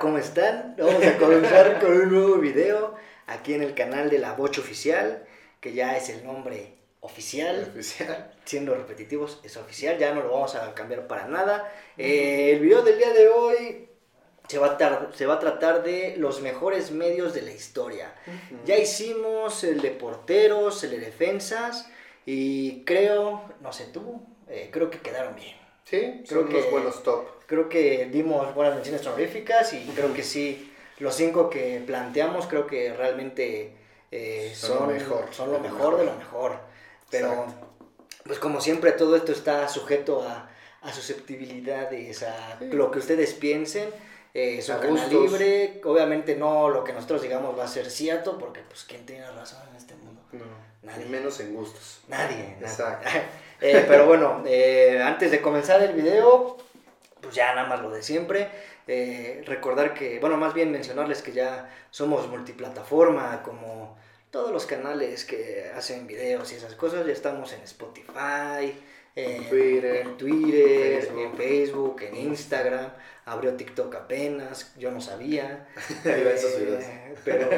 ¿cómo están? Vamos a comenzar con un nuevo video aquí en el canal de La Bocha Oficial, que ya es el nombre oficial. Oficial. Siendo repetitivos, es oficial, ya no lo vamos a cambiar para nada. Eh, el video del día de hoy se va, a se va a tratar de los mejores medios de la historia. Ya hicimos el de porteros, el de defensas, y creo, no sé tú, eh, creo que quedaron bien. Sí, Creo son unos que- buenos top. Creo que dimos buenas menciones honoríficas y creo que sí, los cinco que planteamos creo que realmente eh, Son son, lo mejor, son lo lo mejor de lo mejor. mejor. Pero, Exacto. pues como siempre, todo esto está sujeto a, a susceptibilidades, a Sí. lo que ustedes piensen. Eh, es un canal libre, obviamente no lo que nosotros digamos va a ser cierto, porque pues quién tiene razón en este mundo. No, Nadie. menos en gustos. Nadie. nadie. Exacto. Eh, pero bueno, eh, antes de comenzar el video, pues ya nada más lo de siempre. eh, recordar que, bueno, más bien mencionarles que ya somos multiplataforma, como todos los canales que hacen videos y esas cosas. Ya estamos en Spotify, en Twitter, en, Twitter, Facebook. en Facebook, en Instagram. Abrió TikTok apenas, yo no sabía. Eh, pero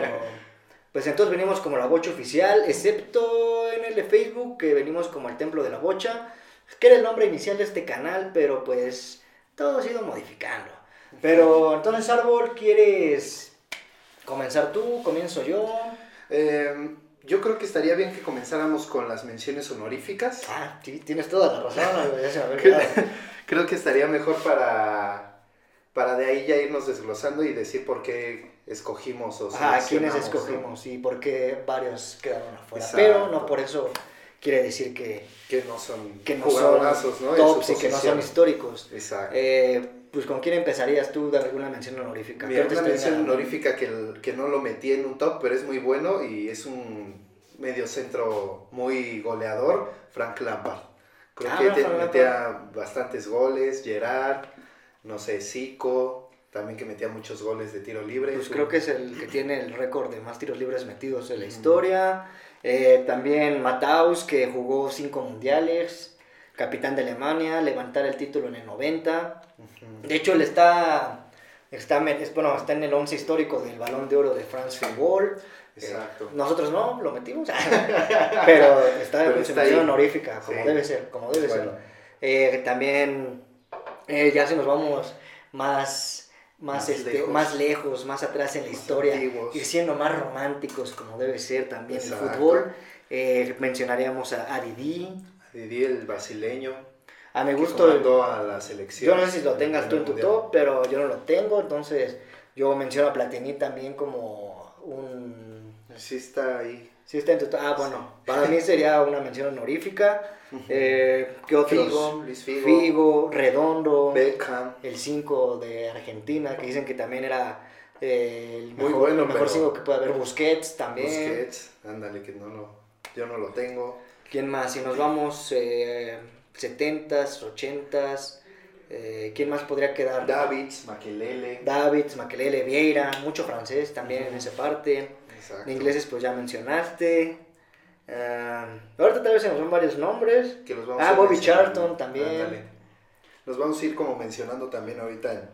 pues entonces venimos como la bocha oficial, excepto en el de Facebook, que venimos como el templo de la bocha, que era el nombre inicial de este canal, pero pues todo ha ido modificando. Pero entonces, Árbol, ¿quieres comenzar tú? ¿Comienzo yo? Eh, yo creo que estaría bien que comenzáramos con las menciones honoríficas. Ah, sí, tienes toda la razón, ya se me había. Creo que estaría mejor para, para de ahí ya irnos desglosando y decir por qué escogimos o Ah, ¿quiénes escogimos y por qué varios quedaron afuera? Exacto. Pero no por eso quiere decir que, Que no son que no jugadorazos, son ¿no? Tops y que no son históricos. Exacto. Eh, pues con quién empezarías tú de alguna mención honorífica. Mira, ¿Qué te una mención honorífica que, el- que no lo metí en un top, pero es muy bueno y es un medio centro muy goleador, Frank Lampard. Creo Ah, que te- metía bastantes goles, Gerard, no sé, Zico, también que metía muchos goles de tiro libre. Pues Es creo que es el que tiene el récord de más tiros libres metidos en la historia. Eh, también Mataus, que jugó cinco mundiales, capitán de Alemania, levantar el título en el 90. Ujú. De hecho, él está, está, es- bueno, está en el 11 histórico del Balón de Oro de France Football. Exacto. Nosotros no, lo metimos. Pero está en mención honorífica, como Sí. debe ser, como debe Bueno. ser. Eh, también, eh, ya si nos vamos más, más, Más este, lejos. más lejos, más atrás en la Más historia, antiguos. ir siendo más románticos, como debe ser también Exacto. el fútbol. Eh, mencionaríamos a, a Didi. El brasileño, A mi gusto, a la selección. yo no sé si lo tengas tú en tu top, pero yo no lo tengo, entonces yo menciono a Platini también como un... Sí está ahí. Sí está en tu top. Ah, bueno, para mí sería una mención honorífica. Eh, ¿Qué otros? Figo, Luis Figo. Figo, Redondo, Beckham. el 5 de Argentina, que dicen que también era eh, el Muy mejor, bueno, el mejor pero- 5 que puede haber. Busquets también. Busquets, ándale, que no lo, yo no lo tengo. ¿Quién más? Si nos vamos eh, 70s, 80s, eh, ¿quién más podría quedar? Davids, Makelele. Davids, Makelele, Vieira, mucho francés también en esa parte. Exacto. De ingleses pues ya mencionaste. Ah, ahorita tal vez se nos son varios nombres. Que los vamos Ah, a Bobby. Charlton también. Ándale. Los vamos a ir como mencionando también ahorita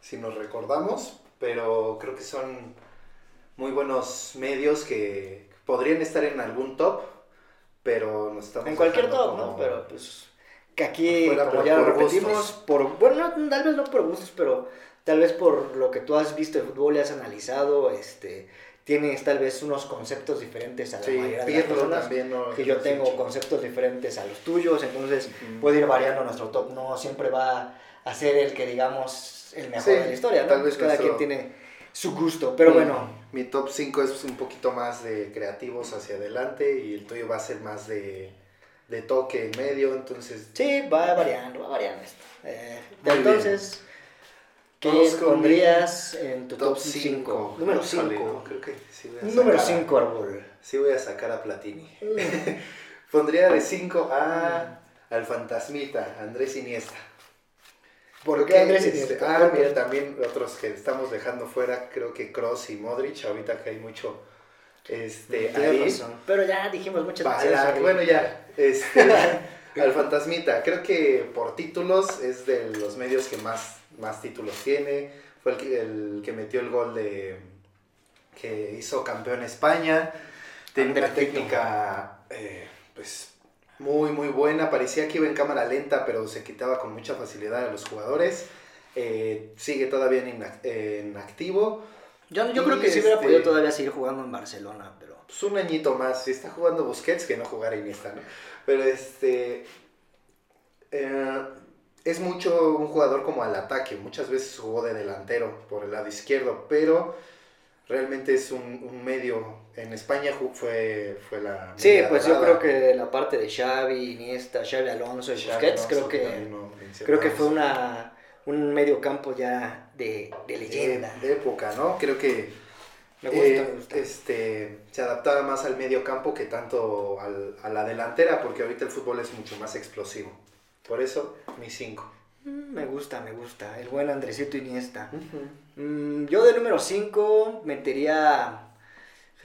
si nos recordamos, pero creo que son muy buenos medios que podrían estar en algún top, pero nos estamos En cualquier top, ¿no? Pero pues que aquí, Fuera, como ya lo repetimos, gustos. por, bueno, no, tal vez no por gustos, pero tal vez por lo que tú has visto de fútbol y has analizado, este, tienes tal vez unos conceptos diferentes a la Sí, mayoría de las personas. también. ¿no? Que yo tengo chico. conceptos diferentes a los tuyos, entonces puede ir variando nuestro top, no siempre va a ser el que digamos el mejor Sí, de la historia, ¿no? tal vez Cada nuestro- quien tiene su gusto, pero bueno, Mi top 5 es un poquito más de creativos hacia adelante y el tuyo va a ser más de, de toque en medio, entonces... sí, va variando, va variando esto. Eh, entonces, ¿qué pondrías en tu top Top 5? 5. Número 5. Creo que sí voy a Número sacar a- 5, árbol. Sí voy a sacar a Platini. Pondría de 5 a al fantasmita, Andrés Iniesta. ¿Por qué Andrés este, Iniesta? Ah, mira, también otros que estamos dejando fuera, creo que Cross y Modric, ahorita que hay mucho este, ahí. razón. Pero ya dijimos muchas veces. bueno, ya, este, al fantasmita, creo que por títulos es de los medios que más, más títulos tiene, fue el que, el que metió el gol de que hizo campeón España. Tenía una técnica eh, pues muy muy buena, parecía que iba en cámara lenta, pero se quitaba con mucha facilidad a los jugadores. Eh, sigue todavía en, en activo. Yo, yo creo que sí hubiera este- podido todavía seguir jugando en Barcelona, pero... Pues un añito más, si está jugando Busquets que no jugar Iniesta, ¿no? Pero este eh, es mucho un jugador como al ataque, muchas veces jugó de delantero por el lado izquierdo, pero realmente es un, un medio. En España fue, fue la. Sí, pues yo creo que la parte de Xavi, Iniesta, Xavi Alonso y Xavi Busquets, Alonso, creo que, lo creo que fue una, un medio campo ya de, de leyenda. de, de época, ¿no? Creo que Me gusta, eh, me gusta. este, se adaptaba más al medio campo que tanto al- a la delantera, porque ahorita el fútbol es mucho más explosivo. Por eso, mi 5. Mm, Me gusta, me gusta. El buen Andresito Iniesta. Mm, yo de número 5 metería...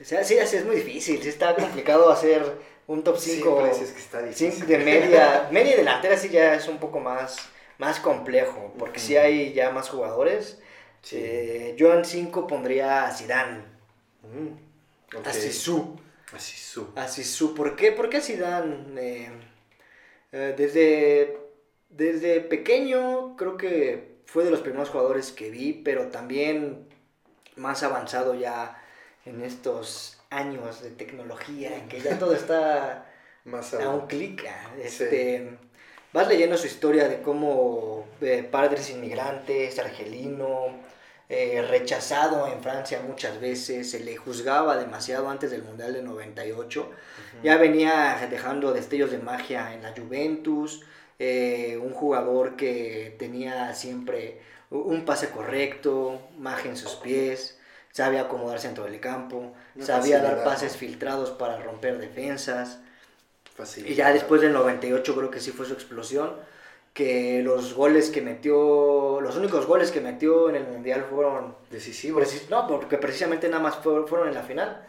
O sea, sí, así es muy difícil. Sí está complicado hacer un top 5 Siempre dices que de media. media y delantera sí ya es un poco más, más complejo. Porque sí Ujú. hay ya más jugadores. Sí. Eh, yo en 5 pondría a Zidane. Mm, ok. A Zizou. A Zizou. A. ¿Por qué? ¿Por qué Zidane? Eh, eh, desde, desde pequeño creo que fue de los primeros jugadores que vi, pero también más avanzado ya en estos años de tecnología, en que ya todo está Más a un clic. ah, Este, Vas leyendo su historia de cómo eh, padres inmigrantes, argelino, eh, rechazado en Francia muchas veces, se le juzgaba demasiado antes del Mundial de 98. Ya venía dejando destellos de magia en la Juventus, eh, un jugador que tenía siempre un pase correcto, magia en sus pies, sabía acomodarse dentro del campo, sabía dar pases ¿no? filtrados para romper defensas. Y ya después del 98 creo que sí fue su explosión, que los goles que metió, los únicos goles que metió en el Mundial fueron, Decisivo. preci- no, porque precisamente nada más fue- fueron en la final.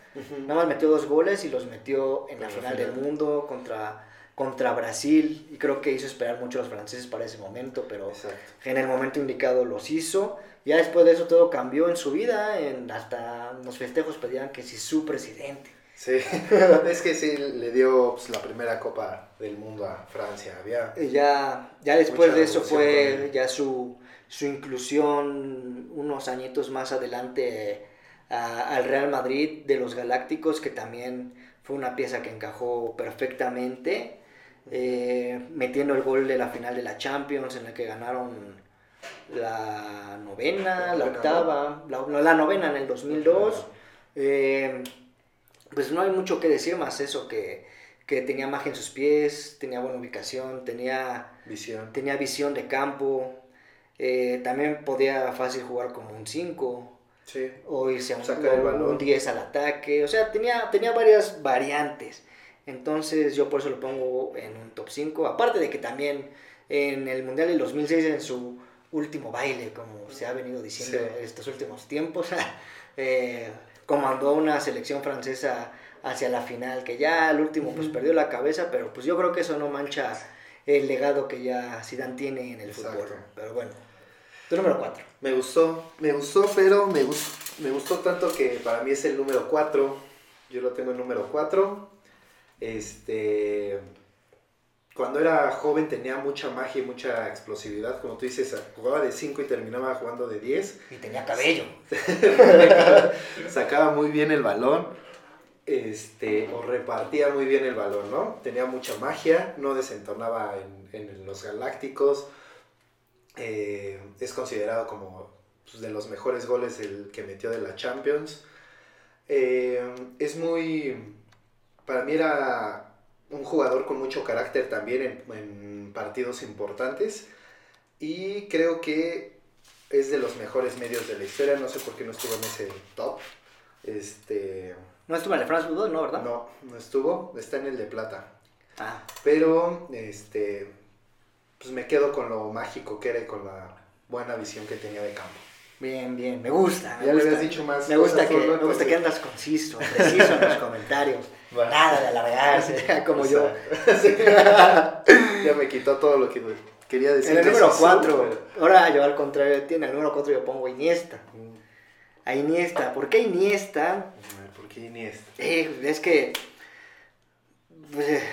Nada más metió dos goles y los metió en la final final. del mundo contra, contra Brasil. Y creo que hizo esperar mucho a los franceses para ese momento, pero Exacto. en el momento indicado los hizo. Ya después de eso todo cambió en su vida, en, hasta los festejos pedían que si su presidente. Sí, es que sí, le dio pues, la primera Copa del Mundo a Francia. Había ya, ya después de eso fue ya su, su inclusión unos añitos más adelante a- al Real Madrid de los Galácticos, que también fue una pieza que encajó perfectamente, eh, metiendo el gol de la final de la Champions en la que ganaron la novena, La la, novena, octava, la, la novena en el 2002. Eh, pues no hay mucho que decir más eso, que, que tenía magia en sus pies, tenía buena ubicación, tenía, visión. tenía visión de campo, eh, también podía fácil jugar como un 5 Sí. o irse a un, un 10 al ataque, o sea, tenía, tenía varias variantes. Entonces yo por eso lo pongo en un top 5, aparte de que también en el Mundial del 2006 en su último baile, como se ha venido diciendo Sí. estos últimos tiempos, eh, comandó una selección francesa hacia la final, que ya al último pues perdió la cabeza, pero pues yo creo que eso no mancha el legado que ya Zidane tiene en el Exacto. fútbol. Pero bueno, tu número 4. Me gustó, me gustó, pero me, gus- me gustó tanto que para mí es el número 4. Yo lo tengo en número 4. Este. Cuando era joven tenía mucha magia y mucha explosividad. Como tú dices, jugaba de 5 y terminaba jugando de 10. Y tenía cabello. Sacaba muy bien el balón. Este, o repartía muy bien el balón, ¿no? Tenía mucha magia, no desentonaba en, en los galácticos. Eh, es considerado como pues, de los mejores goles el que metió de la Champions. Eh, es muy. Para mí era un jugador con mucho carácter también en, en partidos importantes. Y creo que es de los mejores medios de la historia. No sé por qué no estuvo en ese top. Este. No estuvo en el France Football, ¿no? ¿Verdad? No, no estuvo. Está en el de plata. Ah, Pero, este. Pues me quedo con lo mágico que era y con la buena visión que tenía de campo. bien, bien. Me gusta. Me Ya le habías dicho más. Me gusta, que, me gusta que andas conciso, preciso en los comentarios. Nada de alargarse, como yo. Ya me quitó todo lo que quería decir. En el número Zizou, 4. pero- Ahora yo al contrario, tiene el número 4 yo pongo Iniesta. Mm, A Iniesta. ¿Por qué Iniesta? ¿Por qué Iniesta? Eh, es que. pues, eh,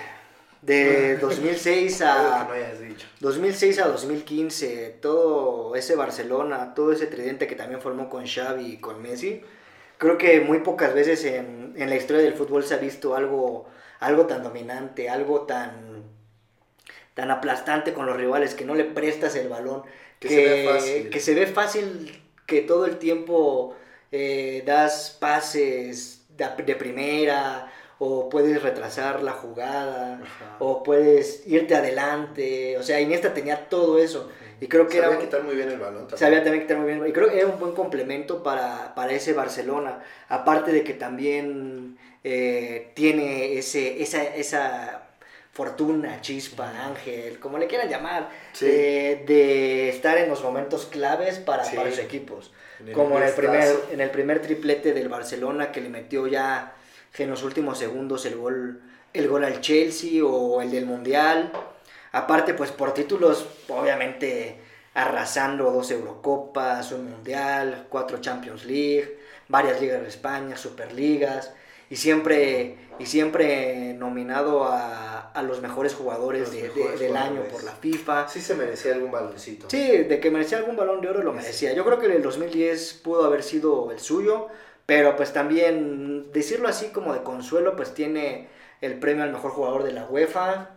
de 2006 Algo a. que no hayas dicho. 2006 a 2015, todo ese Barcelona, todo ese tridente que también formó con Xavi y con Messi, creo que muy pocas veces en, en la historia del fútbol se ha visto algo, algo tan dominante, algo tan, tan aplastante con los rivales, que no le prestas el balón, Que que, se ve fácil. que se ve fácil, que todo el tiempo eh, das pases de, de primera o puedes retrasar la jugada Ajá. o puedes irte adelante. O sea, Iniesta tenía todo eso. Y creo que Sabía era, quitar muy bien el balón también. sabía también quitar muy bien. Y creo que era un buen complemento para, para ese Barcelona. Aparte de que también eh, tiene ese, esa, esa fortuna, chispa, ángel, como le quieran llamar, Sí. eh, de estar en los momentos claves para, Sí. para sus equipos. En el Como en el, primer, en el primer triplete del Barcelona que le metió ya en los últimos segundos el gol, el gol al Chelsea o el del Mundial. Aparte, pues por títulos, obviamente arrasando dos Eurocopas, un Mundial, cuatro Champions League, varias ligas de España, Superligas. Y siempre, y siempre nominado a, a los mejores jugadores, Los de- de- mejores del jugadores. año por la FIFA. Sí se merecía algún baloncito. Sí, de que merecía algún balón de oro lo merecía. Yo creo que el 2010 pudo haber sido el suyo, pero pues también decirlo así como de consuelo, pues tiene el premio al mejor jugador de la UEFA,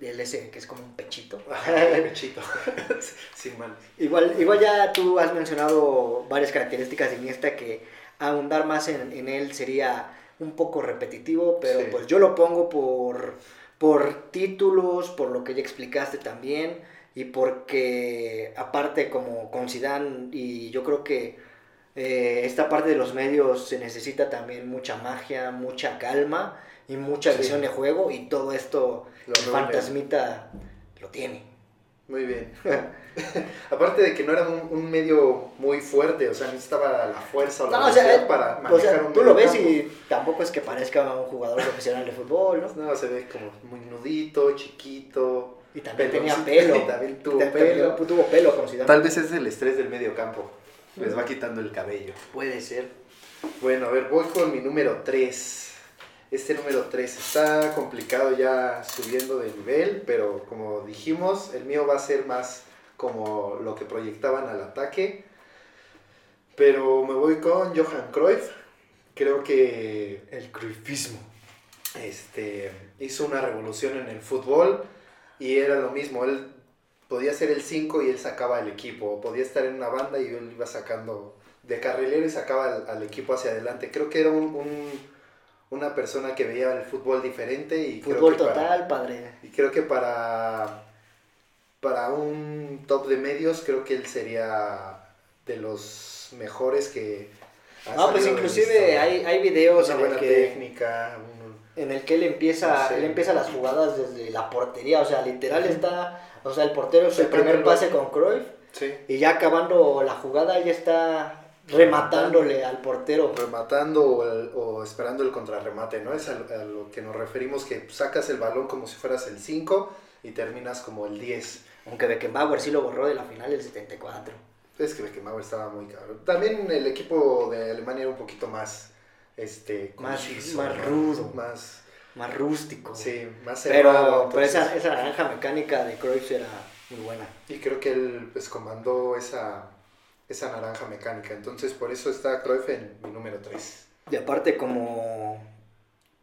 del ese que es como un pechito. El pechito. Sin manos. igual, igual ya tú has mencionado varias características de Iniesta que ahondar más en, en él sería un poco repetitivo, pero Sí. pues yo lo pongo por, por títulos, por lo que ya explicaste también, y porque aparte como con Zidane, y yo creo que eh, esta parte de los medios se necesita también mucha magia, mucha calma y mucha Sí. visión de juego, y todo esto Lo el fantasmita lo tiene. Muy bien. Aparte de que no era un, un medio muy fuerte, o sea, necesitaba la fuerza o la No, o sea, eh, para o manejar sea, un tú lo ves mediocampo. y tampoco es que parezca un jugador profesional de fútbol, ¿no? No, se ve como muy nudito, chiquito. Y también tenía pelo. y también tuvo También pelo. tuvo pelo con Zidane. Tal vez es el estrés del medio campo. Les va quitando el cabello. Puede ser. Bueno, a ver, voy con mi número 3. Este número 3 está complicado ya subiendo de nivel, pero como dijimos, el mío va a ser más como lo que proyectaban al ataque. Pero me voy con Johan Cruyff. Creo que El cruifismo. este, hizo una revolución en el fútbol y era lo mismo. Él podía ser el 5 y él sacaba el equipo. Podía estar en una banda y él iba sacando de carrilero y sacaba al, al equipo hacia adelante. Creo que era un, un- una persona que veía el fútbol diferente y creo Fútbol para- total, padre. y creo que para, para un top de medios, creo que él sería de los mejores que... No, pues inclusive hay, hay videos una en el, buena que, técnica, un- en el que él empieza, No sé. él empieza las jugadas desde la portería, o sea, literal está, o sea, el portero es el primer pase con Cruyff Sí. y ya acabando la jugada ya está rematándole al portero. rematando o, el- o esperando el contrarremate, ¿no? Es a, lo- a lo que nos referimos que sacas el balón como si fueras el 5 y terminas como el 10. Aunque Beckenbauer sí lo borró de la final del 74. Es que Beckenbauer estaba muy cabrón. También el equipo de Alemania era un poquito más, este, Más- más rudo. Más, Más rústico. sí, más cerrado, Pero, pero esa, esa naranja mecánica de Cruyff era muy buena. Y creo que él pues comandó esa, esa naranja mecánica. Entonces por eso está Cruyff en mi número 3. Y aparte como,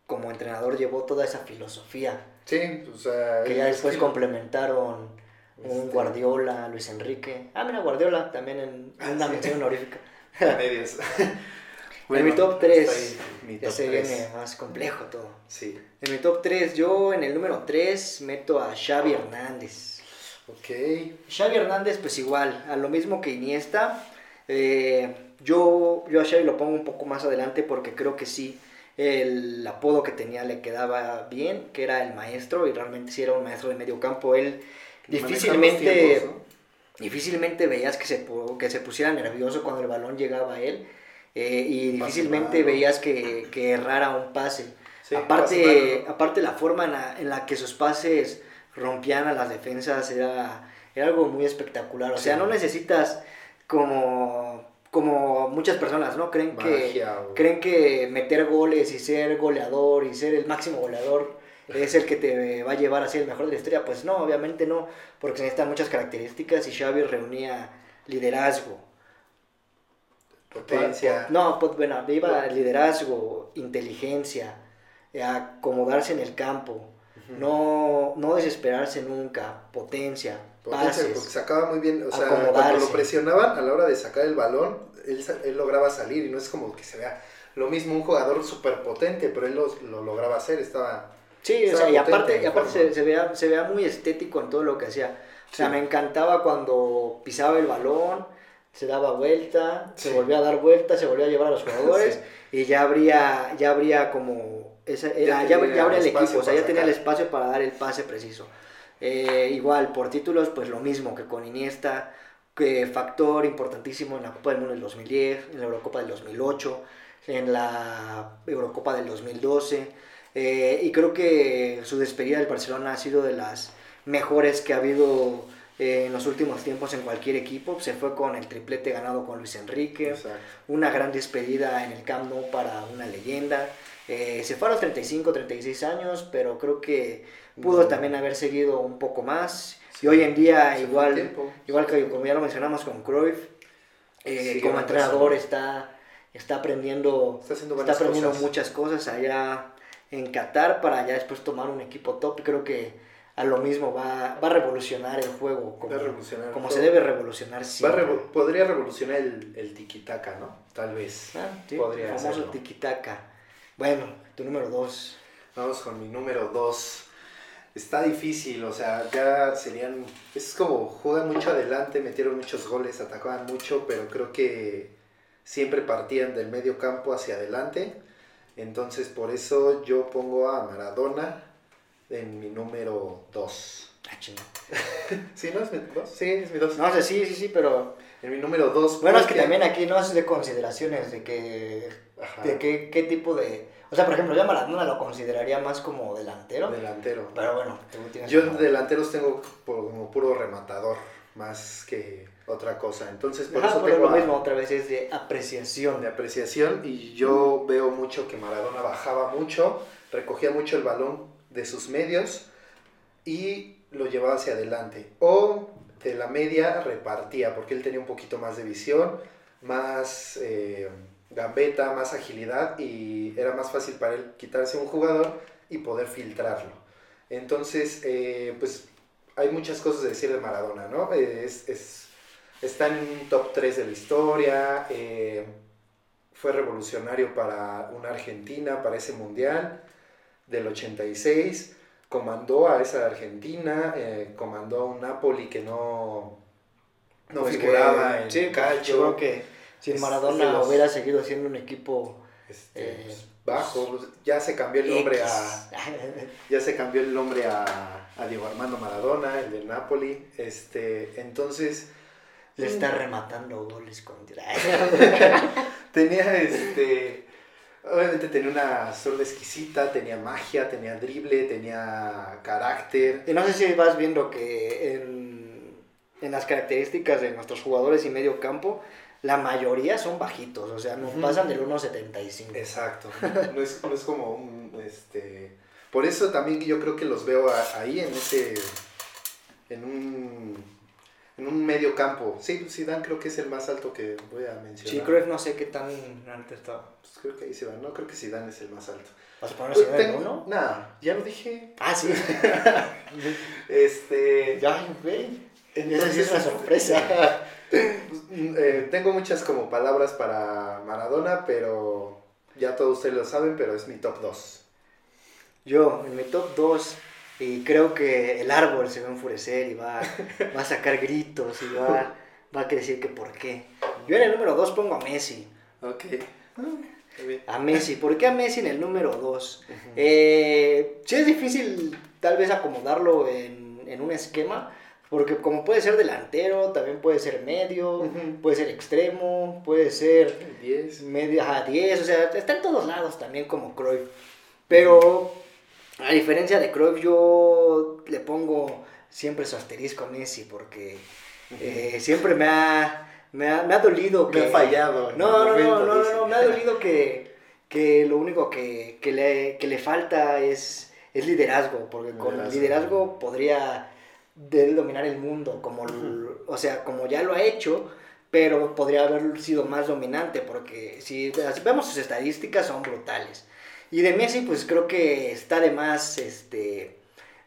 como entrenador llevó toda esa filosofía Sí, o sea... que ya es después complementaron un Este- Guardiola, Luis Enrique. Ah, mira, Guardiola también en Ah, una sí. mención honorífica. a medias. en mi top 3, hasta ahí mi ya se viene más complejo todo. Sí, En mi top 3, yo en el número 3 meto a Xavi Hernández. ok. Xavi Hernández, pues igual, a lo mismo que Iniesta. eh, yo, yo a Xavi lo pongo un poco más adelante porque creo que sí, el apodo que tenía le quedaba bien, que era el maestro, y realmente sí era un maestro de medio campo. Él difícilmente, tiempos, ¿no? difícilmente veías que se, que se pusiera nervioso cuando el balón llegaba a él. Eh, y difícilmente veías que, que errara un pase. Sí, aparte, aparte la forma en la, en la que sus pases rompían a las defensas, era, era algo muy espectacular. O sea, no necesitas como, como muchas personas, ¿no? Creen que, creen que meter goles y ser goleador y ser el máximo goleador es el que te va a llevar a ser el mejor de la historia. Pues no, obviamente no, porque se necesitan muchas características y Xavi reunía liderazgo. Potencia. No, pues bueno, iba liderazgo, inteligencia, acomodarse en el campo, no, no desesperarse nunca, potencia, Potencia, porque sacaba muy bien, o sea, cuando lo presionaban a la hora de sacar el balón, él, él, lograba salir y no es como que se vea lo mismo un jugador súper potente, pero él lo, lo, lograba hacer, estaba... Sí, o sea, y aparte, y aparte se, se, vea, se vea muy estético en todo lo que hacía. O sea, me encantaba cuando pisaba el balón, se daba vuelta, se volvía a dar vuelta, se volvía a llevar a los jugadores y ya habría, ya habría como... Esa, era, ya, ya, habría el equipo, o sea, ya tenía el espacio para dar el pase preciso. Eh, igual, por títulos, pues lo mismo que con Iniesta, que factor importantísimo en la Copa del Mundo del 2010, en la Eurocopa del 2008, en la Eurocopa del 2012. Eh, y creo que su despedida del Barcelona ha sido de las mejores que ha habido eh, en los últimos tiempos en cualquier equipo. Se fue con el triplete ganado con Luis Enrique. Una gran despedida en el Camp Nou para una leyenda. se fue a los 35, 36 años, pero creo que pudo también haber seguido un poco más. y hoy en día, igual, igual que como ya lo mencionamos con Cruyff, eh, como entrenador está, está aprendiendo, está, aprendiendo muchas cosas allá en Qatar para ya después tomar un equipo top. Creo que a lo mismo va, va a revolucionar el juego como, como se debe revolucionar siempre. podría revolucionar el, el tiki-taka, ¿no? Tal vez. Ah, podría el famoso tiki-taka. Bueno, tu número dos. Vamos con mi número dos está difícil, o sea, ya serían, es como juegan mucho adelante, metieron muchos goles, atacaban mucho, pero creo que siempre partían del medio campo hacia adelante, entonces por eso yo pongo a Maradona en mi número 2. Ah, ¿Sí, no es mi 2? Sí, es mi 2. No sé, sí, sí, sí, pero... En mi número 2. Bueno, es que también aquí no es de consideraciones de que... De qué, qué tipo de o sea, por ejemplo, yo a Maradona lo consideraría más como delantero. Delantero. Pero bueno, Yo delanteros tengo como puro rematador, más que otra cosa. Entonces, por eso tengo lo mismo, otra vez es de apreciación. De apreciación, y yo veo mucho que Maradona bajaba mucho, recogía mucho el balón de sus medios y lo llevaba hacia adelante. O de la media repartía, porque él tenía un poquito más de visión, más... Eh, gambeta, más agilidad y era más fácil para él quitarse un jugador y poder filtrarlo. Entonces, eh, pues hay muchas cosas de decir de Maradona, ¿no? Es, es, está en un top 3 de la historia, eh, fue revolucionario para una Argentina, para ese mundial del 86, comandó a esa Argentina, eh, comandó a un Napoli que no, no pues figuraba en sí, calcio. que si Maradona hubiera seguido siendo un equipo este, eh, pues, bajo, pues, ya se cambió el nombre a ya se cambió el nombre a, a, Diego Armando Maradona, el del Napoli, este, entonces le está rematando goles con tenía este obviamente tenía una zurda exquisita, tenía magia, tenía drible, tenía carácter. Y no sé si vas viendo que en, en las características de nuestros jugadores y medio campo la mayoría son bajitos, o sea, no pasan del 1.75. Exacto, no es, no es, como un, este... Por eso también yo creo que los veo ahí en ese, en un, en un medio campo. Sí, Zidane creo que es el más alto que voy a mencionar. Sí, creo que no sé qué tan alto está. Pues creo que ahí se va, no, creo que Zidane es el más alto. ¿Vas a poner pues Zidane en uno? Nada, ya lo dije. Ah, sí. este... Ya, güey. Esa sí es una sorpresa. Eh, tengo muchas como palabras para Maradona, pero ya todos ustedes lo saben, pero es mi top 2. Yo, en mi top 2, y creo que el árbol se va a enfurecer y va, va a sacar gritos y va, va a decir que por qué. Yo en el número 2 pongo a Messi. Ok. A Messi. ¿Por qué a Messi en el número 2? Eh, sí es difícil tal vez acomodarlo en, en un esquema, porque como puede ser delantero, también puede ser medio, puede ser extremo, puede ser 10, medio, ajá, 10, o sea, está en todos lados también como Cruyff. Pero, diferencia de Cruyff, yo le pongo siempre su asterisco a Messi porque eh, siempre me ha, me ha, me ha dolido que... Me ha fallado. No, no, no, no, no, me ha dolido que, que lo único que, que, le, que le falta es, es liderazgo, porque con liderazgo podría dominar el mundo, como, o sea, como ya lo ha hecho, pero podría haber sido más dominante, porque si vemos sus estadísticas son brutales. Y de Messi, pues creo que está de más, este,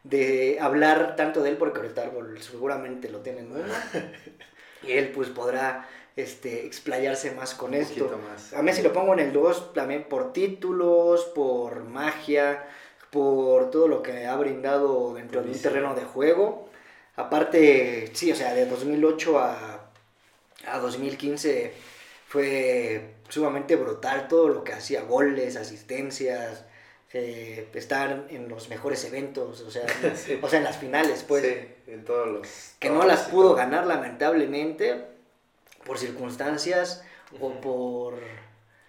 de hablar tanto de él, porque ahorita seguramente lo tienen uno, y él pues podrá este, explayarse más con esto. A Messi lo pongo en el 2 también por títulos, por magia, por todo lo que ha brindado dentro de un terreno de juego. Aparte, sí, o sea, de 2008 a, a 2015 fue sumamente brutal todo lo que hacía, goles, asistencias, eh, estar en los mejores eventos, o sea, o sea, en las finales, pues. Sí, en todos los... Que no las pudo ganar lamentablemente por circunstancias o por...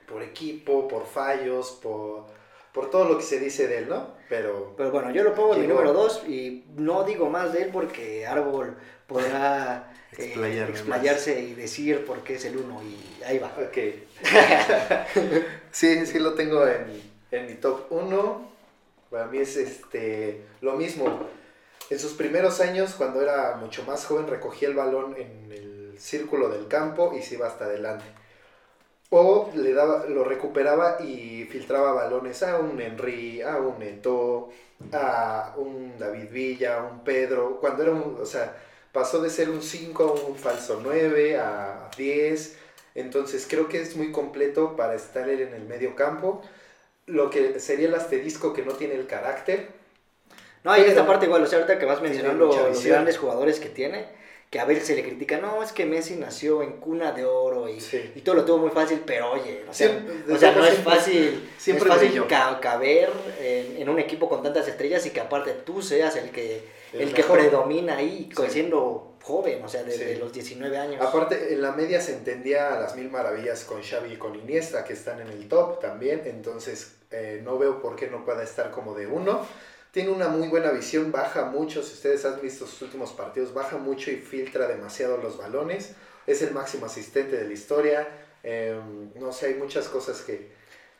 Por equipo, por fallos, por, por todo lo que se dice de él, ¿no? Pero... Pero bueno, yo lo pongo en mi número 2 y no digo más de él porque Árbol podrá eh, explayarse y decir por qué es el 1 y ahí va. Ok. sí, sí lo tengo en, en mi top 1. Para mí es este lo mismo. En sus primeros años, cuando era mucho más joven, recogía el balón en el círculo del campo y se iba hasta adelante. O le daba, lo recuperaba y filtraba balones a un Henry, a un Neto, a un David Villa, a un Pedro. Cuando era un, o sea, pasó de ser un 5 a un falso 9, a 10. Entonces creo que es muy completo para estar él en el medio campo. Lo que sería el asterisco que no tiene el carácter. No, y esta parte igual, o sea, ahorita que vas mencionando los grandes jugadores que tiene, que a veces se le critica, no, es que Messi nació en cuna de oro y, y todo lo tuvo muy fácil, pero oye, o sea, o sea no es fácil, siempre es fácil caber en, un equipo con tantas estrellas y que aparte tú seas el que, el, que predomina ahí, siendo joven, o sea, desde los 19 años. Aparte, en la media se entendía a las mil maravillas con Xavi y con Iniesta, que están en el top también, entonces eh, no veo por qué no pueda estar como de uno. Tiene una muy buena visión, baja mucho, si ustedes han visto sus últimos partidos, baja mucho y filtra demasiado los balones. Es el máximo asistente de la historia. Em, no sé, hay muchas cosas que...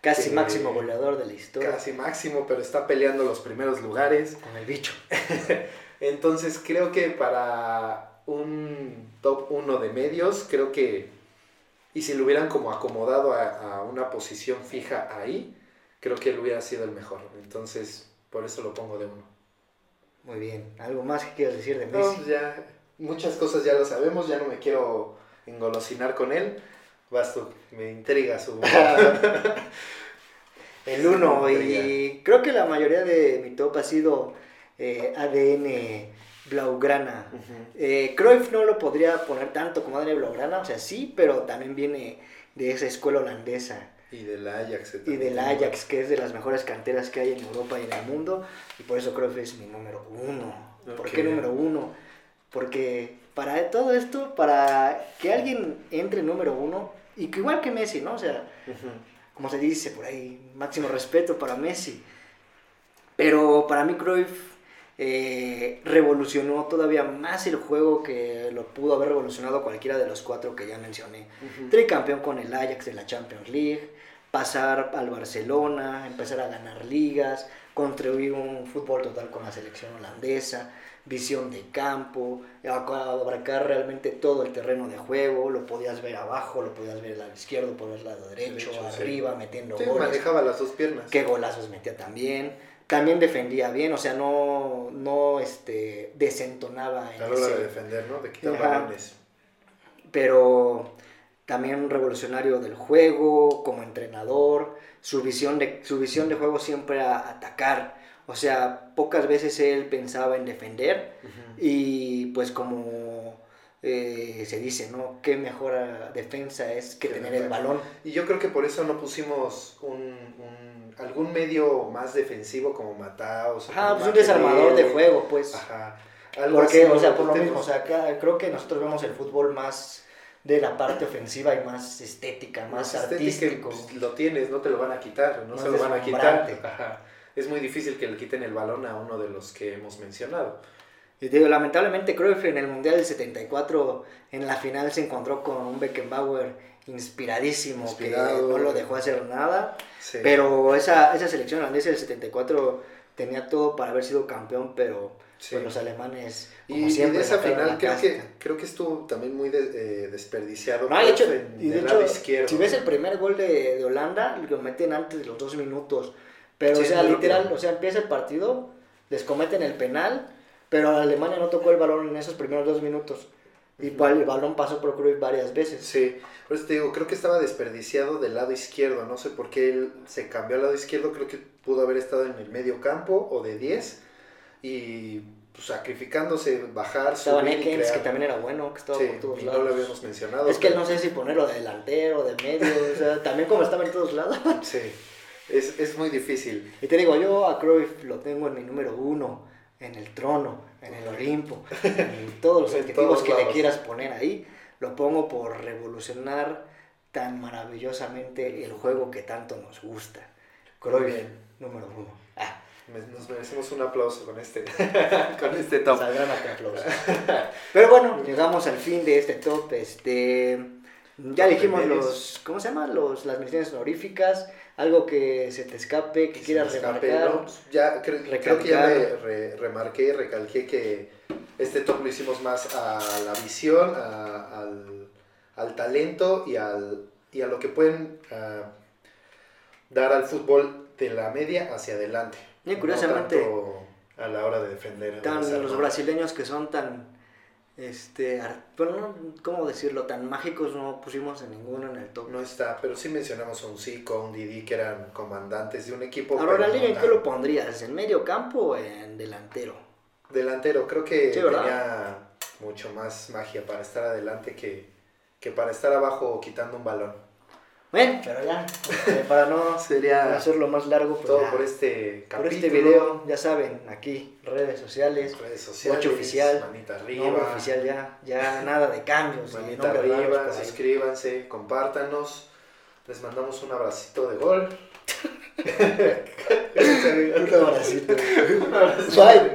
Casi máximo goleador de la historia. Casi máximo, pero está peleando los primeros lugares. Con el bicho. Entonces creo que para un top 1 de medios, creo que... Y si lo hubieran como acomodado a, a una posición fija ahí, creo que él hubiera sido el mejor. Entonces por eso lo pongo de uno. Muy bien. ¿Algo más que quieras decir de Messi? No, pues ya muchas cosas ya lo sabemos, ya no me quiero engolosinar con él. Vas tú, me intriga su... el uno, y creo que la mayoría de mi top ha sido eh, ADN Blaugrana. Uh Cruyff no lo podría poner tanto como ADN Blaugrana, o sea, sí, pero también viene de esa escuela holandesa. Y del Ajax. Y del Ajax, que es de las mejores canteras que hay en Europa y en el mundo. Y por eso que es mi número uno. ¿Por qué número uno? Porque para todo esto, para que alguien entre número uno, y que igual que Messi, ¿no? O sea, como se dice por ahí, máximo respeto para Messi. Pero para mí Cruyff eh, revolucionó todavía más el juego que lo pudo haber revolucionado cualquiera de los cuatro que ya mencioné. Tricampeón con el Ajax de la Champions League, pasar al Barcelona, empezar a ganar ligas, construir un fútbol total con la selección holandesa, visión de campo, abarcar realmente todo el terreno de juego, lo podías ver abajo, lo podías ver al lado izquierdo, por el lado derecho, arriba, metiendo sí, manejaba las dos piernas. Qué golazos metía también. También defendía bien, o sea, no, no este, desentonaba en a la hora de defender, ¿no? De quitar balones. Pero también un revolucionario del juego, como entrenador, su visión de, su visión de juego siempre a atacar. O sea, pocas veces él pensaba en defender y pues como eh, se dice, ¿no? Qué mejor defensa es que tener el balón. Y yo creo que por eso no pusimos un, algún medio más defensivo como Mataos. Ah, pues un desarmador de juego, pues. Ajá. Porque, o sea, por lo mismo, o sea, creo que nosotros vemos el fútbol más de la parte ofensiva y más estética, más, artístico. Pues, lo tienes, no te lo van a quitar, no se lo van a quitar. es muy difícil que le quiten el balón a uno de los que hemos mencionado. Y digo, lamentablemente Cruyff en el Mundial del 74 en la final se encontró con un Beckenbauer inspiradísimo Inspirado. que no lo dejó hacer nada. Pero esa, esa selección holandesa del 74 tenía todo para haber sido campeón, pero Sí. pues, los alemanes, como Y, y siempre, de esa final creo que, creo que estuvo también muy de- eh, desperdiciado. No, de hecho, en- y de hecho, lado izquierdo. si ves el primer gol de, de Holanda, lo meten antes de los dos minutos. Pero, Sí, o sea, literal, o sea, empieza el partido, les cometen el penal, pero Alemania no tocó el balón en esos primeros dos minutos. Y el balón pasó por Cruyff varias veces. Sí, por eso te digo, creo que estaba desperdiciado del lado izquierdo. No sé por qué él se cambió al lado izquierdo. Creo que pudo haber estado en el medio campo o de 10 y pues, sacrificándose, bajar, Estaba subir y Neckens, crear. que también era bueno, que estaba Sí, por todos lados. no lo habíamos mencionado. es que pero- no sé si ponerlo de delantero, de medio, o sea, también como estaba en todos lados. Sí, es, es muy difícil. Y te digo, yo a Cruyff lo tengo en mi número uno, en el trono, en el Olimpo, en todos los En adjetivos todos que le quieras poner ahí. Lo pongo por revolucionar tan maravillosamente el juego que tanto nos gusta. Cruyff, número uno. Ah, Nos merecemos un aplauso con este, con este top. saldrán a tu aplauso. Pero bueno, llegamos al fin de este top. Este, ya dijimos los, ¿cómo se llama? Los, las menciones honoríficas. Algo que se te escape, que se quieras escape, remarcar. ¿no? Pues Ya cre- creo que ya me re- remarqué y recalqué que este top lo hicimos más a la visión, a- al, al talento y, al, y a lo que pueden ah, dar al fútbol de la media hacia adelante. Y curiosamente- No tanto a la hora de defender. de tan los brasileños que son tan este bueno no, cómo decirlo tan mágicos no pusimos en ninguno en el top. No está, pero sí mencionamos a un Zico, a un Didi, que eran comandantes de un equipo. ahora la liga en qué lo pondrías en medio campo o en delantero Delantero, creo que tenía mucho más magia para estar adelante que, que para estar abajo quitando un balón. Bueno pero ya este, para no Sería hacerlo más largo pues todo ya, por este por capítulo. este video ya saben aquí redes sociales redes sociales, oficial, manita arriba, nombre oficial ya ya nada de cambios manita arriba, por suscríbanse, compártanos. Les mandamos un abracito de gol. un abracito Un abracito. Bye.